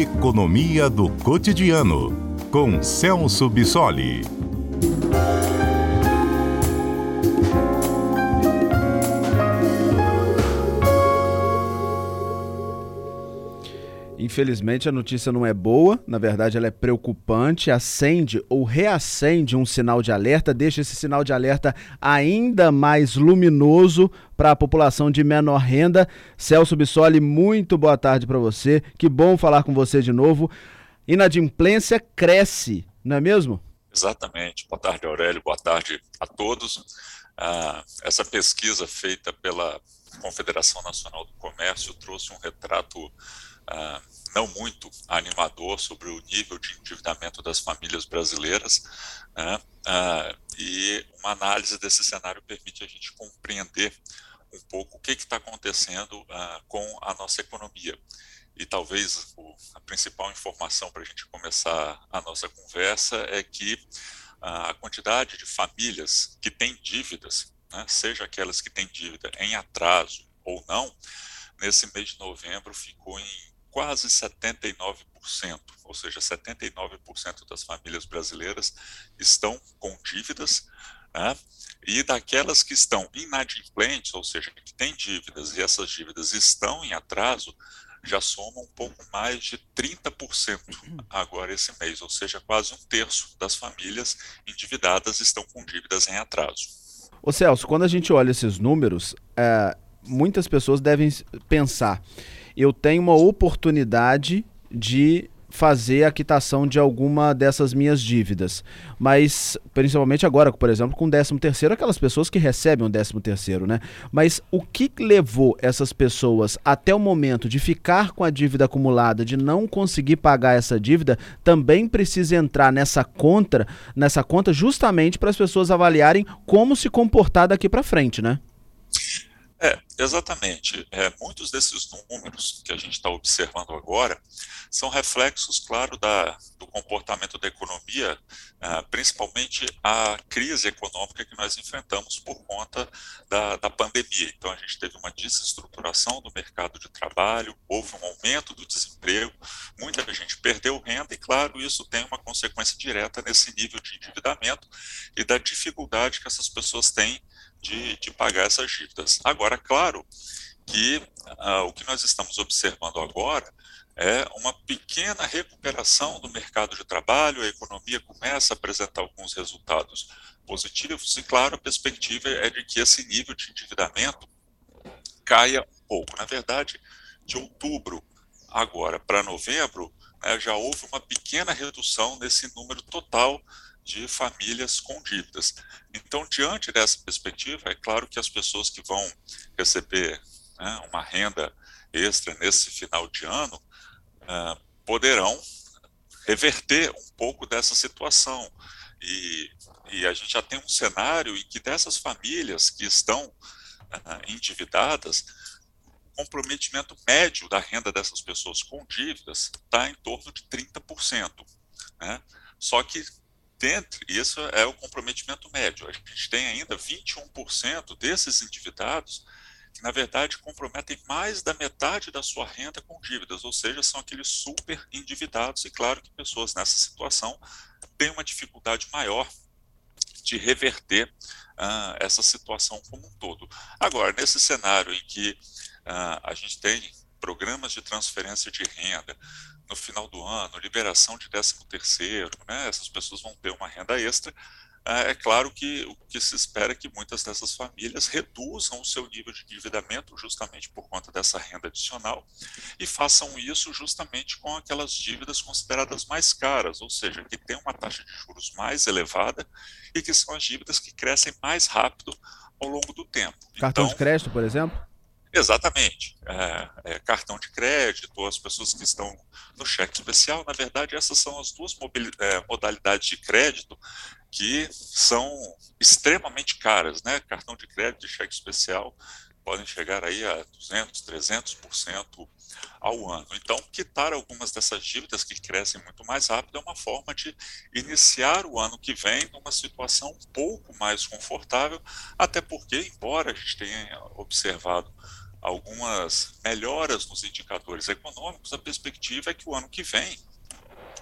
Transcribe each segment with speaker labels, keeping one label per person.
Speaker 1: Economia do Cotidiano, com Celso Bissoli.
Speaker 2: Infelizmente a notícia não é boa, na verdade ela é preocupante, acende ou reacende um sinal de alerta, deixa esse sinal de alerta ainda mais luminoso para a população de menor renda. Celso Bissoli, muito boa tarde para você, que bom falar com você de novo. Inadimplência cresce, não é mesmo?
Speaker 3: Exatamente. Boa tarde, Aurélio, boa tarde a todos. Ah, essa pesquisa feita pela Confederação Nacional do Comércio trouxe um retrato ah, não muito animador sobre o nível de endividamento das famílias brasileiras, né? ah, e uma análise desse cenário permite a gente compreender um pouco o que está acontecendo ah, com a nossa economia. E talvez o, a principal informação para a gente começar a nossa conversa é que a quantidade de famílias que têm dívidas, né, seja aquelas que têm dívida em atraso ou não, nesse mês de novembro ficou em quase 79%, ou seja, 79% das famílias brasileiras estão com dívidas, né? e daquelas que estão inadimplentes, ou seja, que têm dívidas e essas dívidas estão em atraso, já soma um pouco mais de 30% agora esse mês, ou seja, quase um terço das famílias endividadas estão com dívidas em atraso.
Speaker 2: Ô Celso, quando a gente olha esses números, é, muitas pessoas devem pensar eu tenho uma oportunidade de fazer a quitação de alguma dessas minhas dívidas. Mas, principalmente agora, por exemplo, com o 13 terceiro, aquelas pessoas que recebem o 13 terceiro, né? Mas o que levou essas pessoas até o momento de ficar com a dívida acumulada, de não conseguir pagar essa dívida, também precisa entrar nessa conta, nessa conta justamente para as pessoas avaliarem como se comportar daqui para frente, né?
Speaker 3: É, exatamente. É, muitos desses números que a gente está observando agora são reflexos, claro, da, do comportamento da economia, é, principalmente a crise econômica que nós enfrentamos por conta da, da pandemia. Então, a gente teve uma desestruturação do mercado de trabalho, houve um aumento do desemprego, muita gente perdeu renda, e, claro, isso tem uma consequência direta nesse nível de endividamento e da dificuldade que essas pessoas têm de, de pagar essas dívidas. Agora, claro que ah, o que nós estamos observando agora é uma pequena recuperação do mercado de trabalho, a economia começa a apresentar alguns resultados positivos, e claro, a perspectiva é de que esse nível de endividamento caia um pouco. Na verdade, de outubro agora para novembro, né, já houve uma pequena redução nesse número total de famílias com dívidas. Então, diante dessa perspectiva, é claro que as pessoas que vão receber né, uma renda extra nesse final de ano uh, poderão reverter um pouco dessa situação. E, e, a gente já tem um cenário em que dessas famílias que estão uh, endividadas, o comprometimento médio da renda dessas pessoas com dívidas está em torno de 30%. Né? Só que dentre, isso é o comprometimento médio. A gente tem ainda 21% desses endividados que, na verdade, comprometem mais da metade da sua renda com dívidas, ou seja, são aqueles super endividados. E claro que pessoas nessa situação têm uma dificuldade maior de reverter uh, essa situação como um todo. Agora, nesse cenário em que uh, a gente tem programas de transferência de renda, no final do ano, liberação de 13 terceiro, né, essas pessoas vão ter uma renda extra, é, é claro que o que se espera é que muitas dessas famílias reduzam o seu nível de endividamento justamente por conta dessa renda adicional e façam isso justamente com aquelas dívidas consideradas mais caras, ou seja, que têm uma taxa de juros mais elevada e que são as dívidas que crescem mais rápido ao longo do tempo.
Speaker 2: Cartão então, de crédito, por exemplo?
Speaker 3: Exatamente. É, é, cartão de crédito, as pessoas que estão no cheque especial, na verdade, essas são as duas é, modalidades de crédito que são extremamente caras, né? Cartão de crédito e cheque especial podem chegar aí a 200, 300% ao ano. Então, quitar algumas dessas dívidas que crescem muito mais rápido é uma forma de iniciar o ano que vem numa situação um pouco mais confortável, até porque, embora a gente tenha observado algumas melhoras nos indicadores econômicos, a perspectiva é que o ano que vem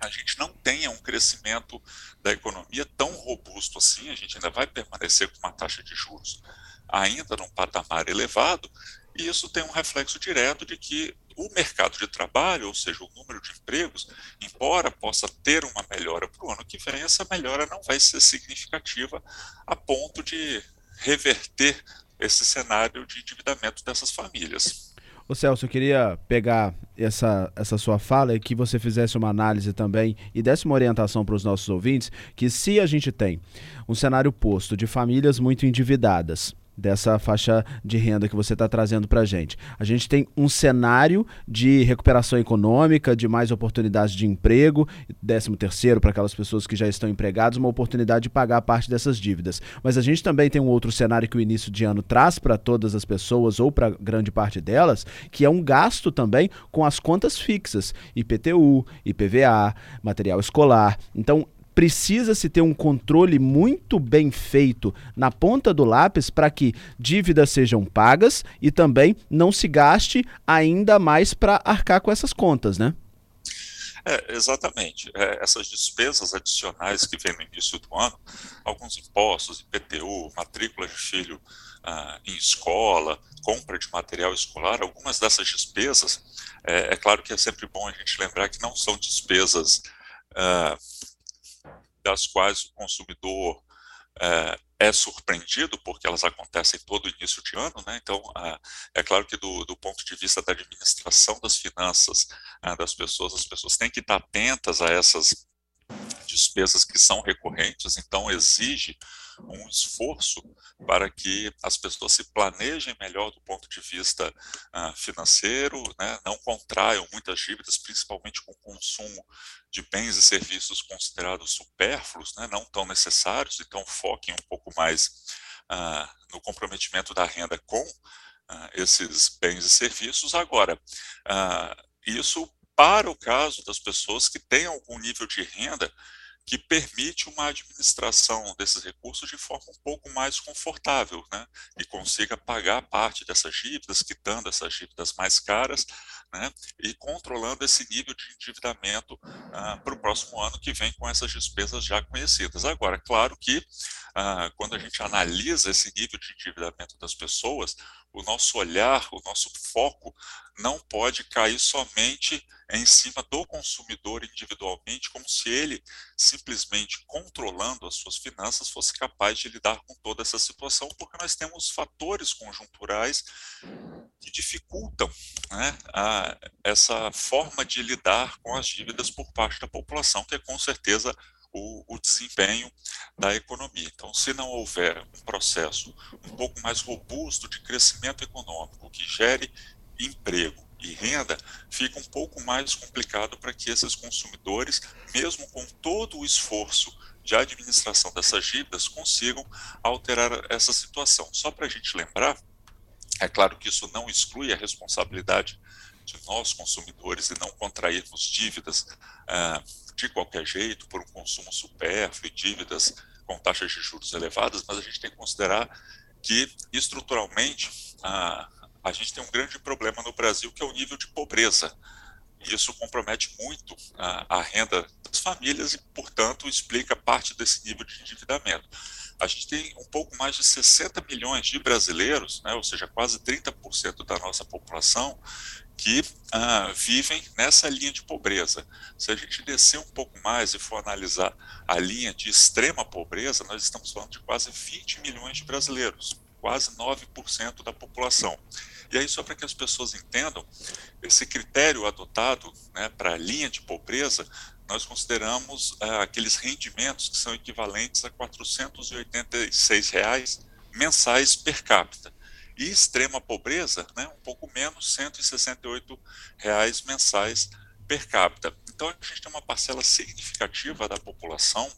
Speaker 3: a gente não tenha um crescimento da economia tão robusto assim, a gente ainda vai permanecer com uma taxa de juros ainda num patamar elevado, e isso tem um reflexo direto de que o mercado de trabalho, ou seja, o número de empregos, embora possa ter uma melhora para o ano que vem, essa melhora não vai ser significativa a ponto de reverter esse cenário de endividamento dessas famílias.
Speaker 2: Ô Celso, eu queria pegar essa, essa sua fala e que você fizesse uma análise também e desse uma orientação para os nossos ouvintes que se a gente tem um cenário posto de famílias muito endividadas, dessa faixa de renda que você está trazendo para a gente. A gente tem um cenário de recuperação econômica, de mais oportunidades de emprego, décimo terceiro para aquelas pessoas que já estão empregadas, uma oportunidade de pagar parte dessas dívidas. Mas a gente também tem um outro cenário que o início de ano traz para todas as pessoas ou para grande parte delas, que é um gasto também com as contas fixas, IPTU, IPVA, material escolar. Então, precisa-se ter um controle muito bem feito na ponta do lápis para que dívidas sejam pagas e também não se gaste ainda mais para arcar com essas contas, né?
Speaker 3: É, exatamente. É, essas despesas adicionais que vem no início do ano, alguns impostos, IPTU, matrícula de filho ah, em escola, compra de material escolar, algumas dessas despesas, é, é, claro que é sempre bom a gente lembrar que não são despesas ah, das quais o consumidor é, é, surpreendido, porque elas acontecem todo início de ano, né? Então, é claro que do, do, ponto de vista da administração das finanças é, das pessoas, as pessoas têm que estar atentas a essas despesas que são recorrentes, então exige um esforço para que as pessoas se planejem melhor do ponto de vista uh, financeiro, né, não contraiam muitas dívidas, principalmente com o consumo de bens e serviços considerados supérfluos, né, não tão necessários, então foquem um pouco mais uh, no comprometimento da renda com uh, esses bens e serviços. Agora, isso para o caso das pessoas que têm algum nível de renda que permite uma administração desses recursos de forma um pouco mais confortável, né? E consiga pagar parte dessas dívidas, quitando essas dívidas mais caras, né? E controlando esse nível de endividamento ah, para o próximo ano que vem com essas despesas já conhecidas. Agora, claro que ah, quando a gente analisa esse nível de endividamento das pessoas, o nosso olhar, o nosso foco não pode cair somente em cima do consumidor individualmente, como se ele, simplesmente controlando as suas finanças, fosse capaz de lidar com toda essa situação, porque nós temos fatores conjunturais que dificultam né, a, essa forma de lidar com as dívidas por parte da população, que é com certeza o, o, desempenho da economia. Então, se não houver um processo um pouco mais robusto de crescimento econômico que gere emprego e renda, fica um pouco mais complicado para que esses consumidores, mesmo com todo o esforço de administração dessas dívidas, consigam alterar essa situação. Só para a gente lembrar, é claro que isso não exclui a responsabilidade de nós consumidores e não contrairmos dívidas ah, de qualquer jeito por um consumo supérfluo e dívidas com taxas de juros elevadas, mas a gente tem que considerar que estruturalmente ah, a gente tem um grande problema no Brasil que é o nível de pobreza. Isso compromete muito a, a renda das famílias e, portanto, explica parte desse nível de endividamento. A gente tem um pouco mais de 60 milhões de brasileiros, né, ou seja, quase 30% da nossa população, que ah, vivem nessa linha de pobreza. Se a gente descer um pouco mais e for analisar a linha de extrema pobreza, nós estamos falando de quase 20 milhões de brasileiros, quase 9% da população. E aí, só para que as pessoas entendam, esse critério adotado né, para a linha de pobreza, nós consideramos ah, aqueles rendimentos que são equivalentes a 486 reais mensais per capita. E extrema pobreza, né, um pouco menos, 168 reais mensais per capita. Então, a gente tem uma parcela significativa da população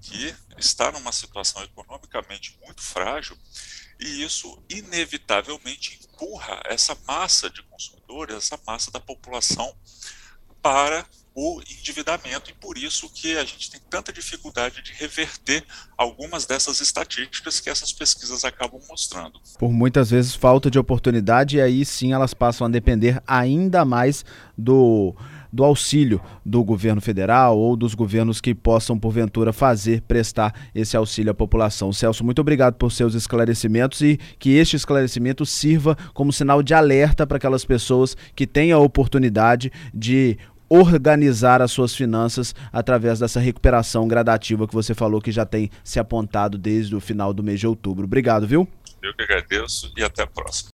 Speaker 3: que está numa situação economicamente muito frágil e isso inevitavelmente empurra essa massa de consumidores, essa massa da população para o endividamento e por isso que a gente tem tanta dificuldade de reverter algumas dessas estatísticas que essas pesquisas acabam mostrando.
Speaker 2: Por muitas vezes falta de oportunidade e aí sim elas passam a depender ainda mais do do auxílio do governo federal ou dos governos que possam, porventura, fazer, prestar esse auxílio à população. Celso, muito obrigado por seus esclarecimentos e que este esclarecimento sirva como sinal de alerta para aquelas pessoas que têm a oportunidade de organizar as suas finanças através dessa recuperação gradativa que você falou que já tem se apontado desde o final do mês de outubro. Obrigado, viu?
Speaker 3: Eu que agradeço e até a próxima.